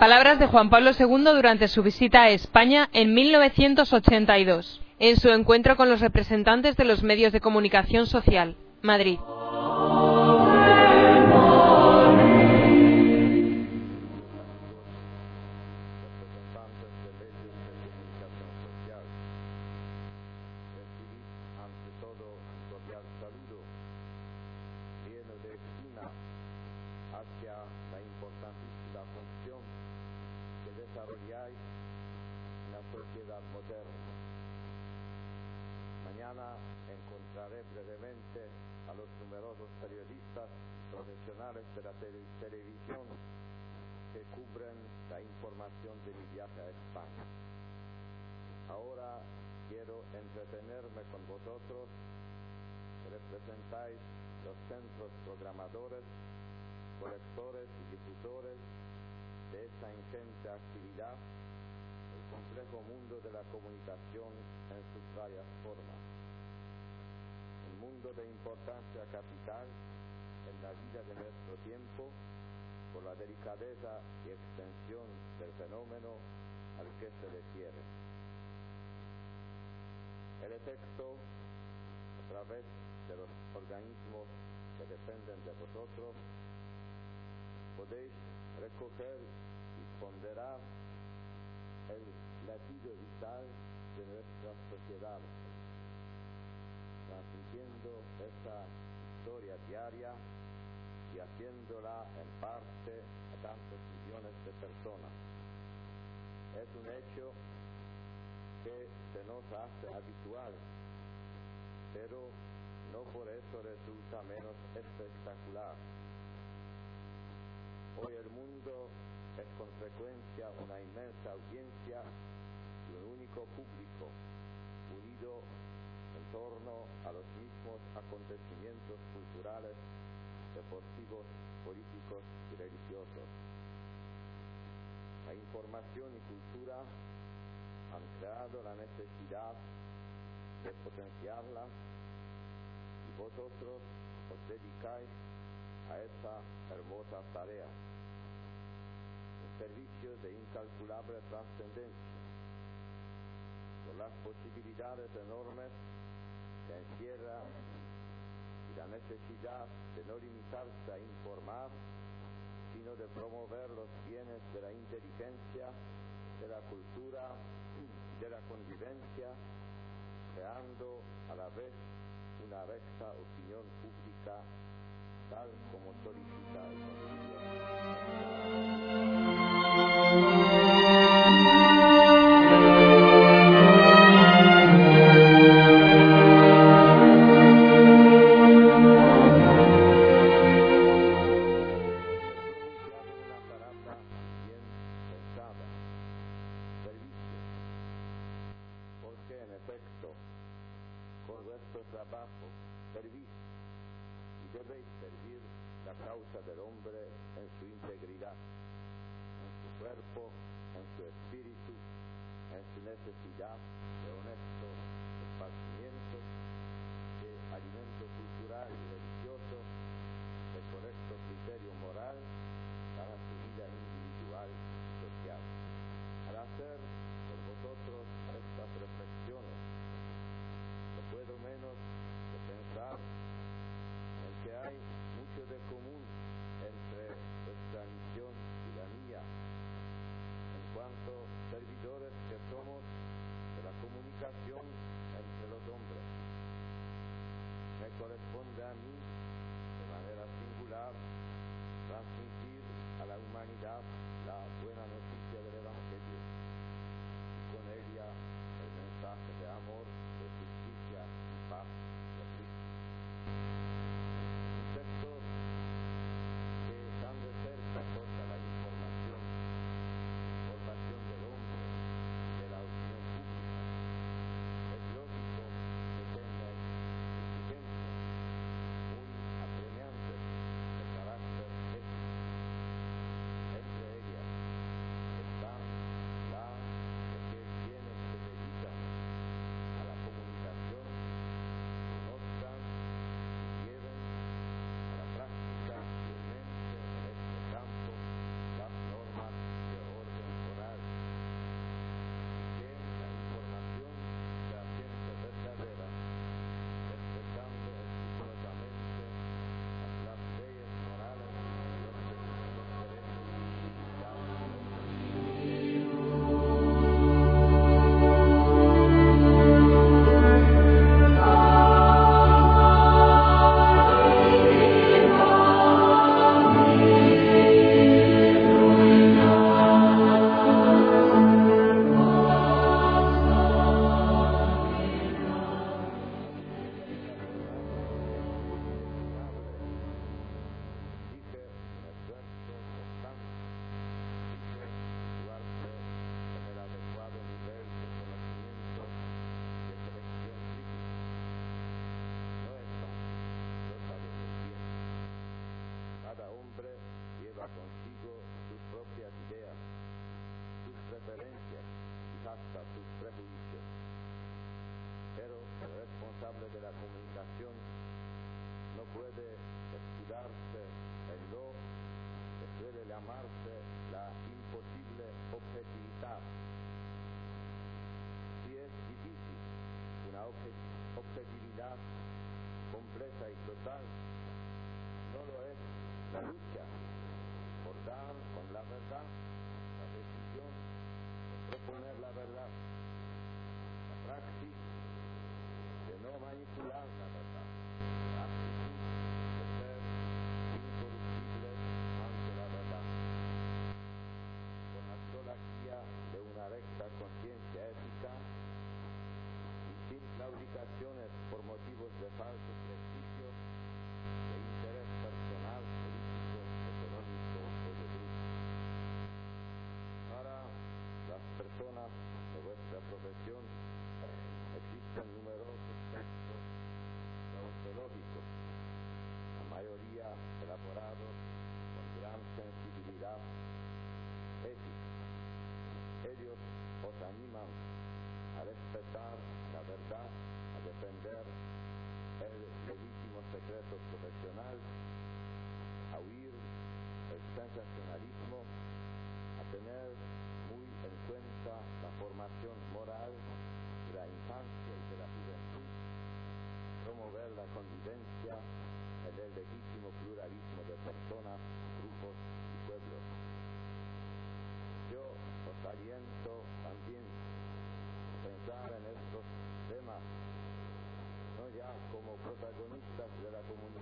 Palabras de Juan Pablo II durante su visita a España en 1982, en su encuentro con los representantes de los medios de comunicación social, Madrid. brevemente a los numerosos periodistas profesionales de la tele televisión que cubren la información de mi viaje a España. Ahora quiero entretenerme con vosotros, que representáis los centros programadores, colectores y difusores de esta ingente actividad complejo mundo de la comunicación en sus varias formas mundo de importancia capital en la vida de nuestro tiempo por la delicadeza y extensión del fenómeno al que se refiere. El efecto, a través de los organismos que dependen de vosotros, podéis recoger y ponderar el latido vital de nuestra sociedad transmitiendo esta historia diaria y haciéndola en parte a tantos millones de personas. Es un hecho que se nos hace habitual, pero no por eso resulta menos espectacular. Hoy el mundo es con frecuencia una inmensa audiencia y un único público unido torno a los mismos acontecimientos culturales, deportivos, políticos y religiosos. La información y cultura han creado la necesidad de potenciarla y vosotros os dedicáis a esa hermosa tarea. Un servicio de incalculable trascendencia, con las posibilidades enormes se encierra y la necesidad de no limitarse a informar, sino de promover los bienes de la inteligencia, de la cultura, de la convivencia, creando a la vez una recta opinión pública tal como solicita perfecto, correcto trabajo, servicio, y debéis servir la causa del hombre en su integridad, en su cuerpo, en su espíritu, en su necesidad de honesto esparcimiento, de alimento cultural y religioso, de correcto criterio moral de la comunicación no puede escudarse en lo que suele llamarse la imposible objetividad. Si es difícil una objetividad completa y total, en el legítimo pluralismo de personas, grupos y pueblos. Yo os aliento también a pensar en estos temas, no ya como protagonistas de la comunidad,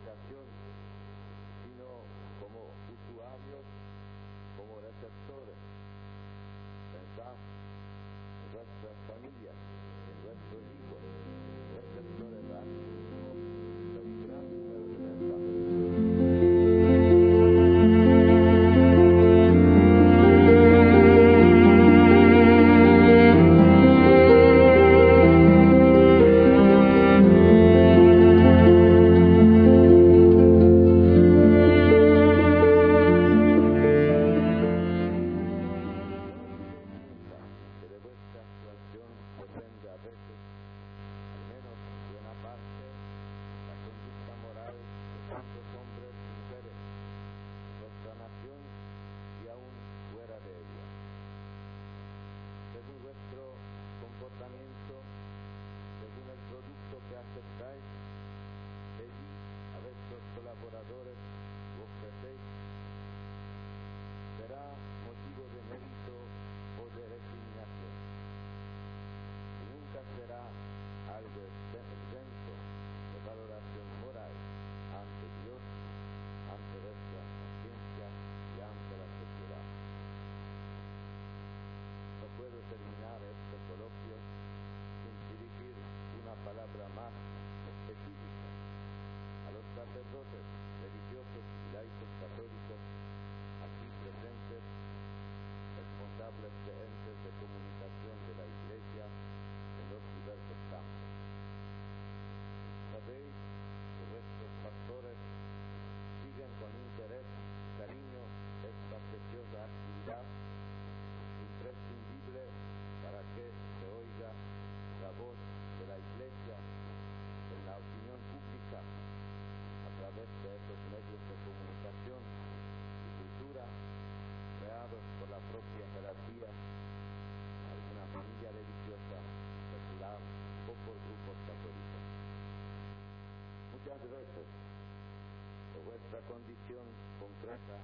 relación concreta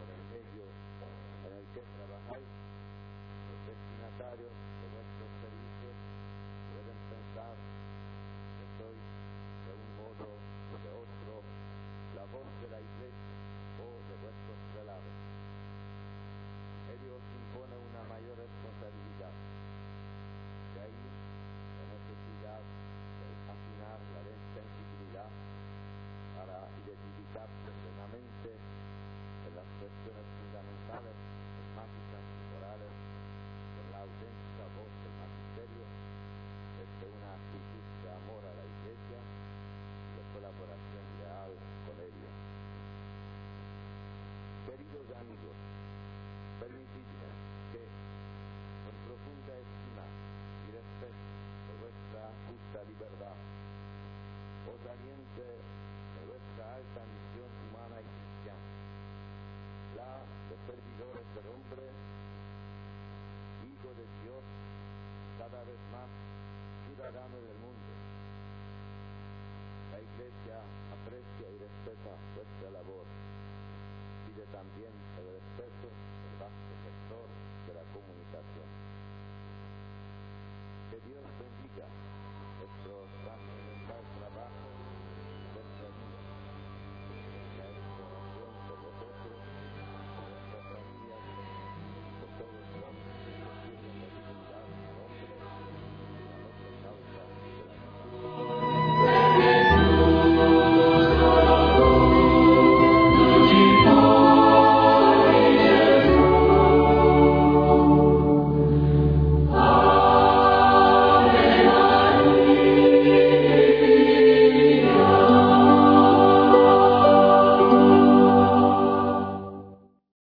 con el medio en el que trabajáis, los destinatarios también el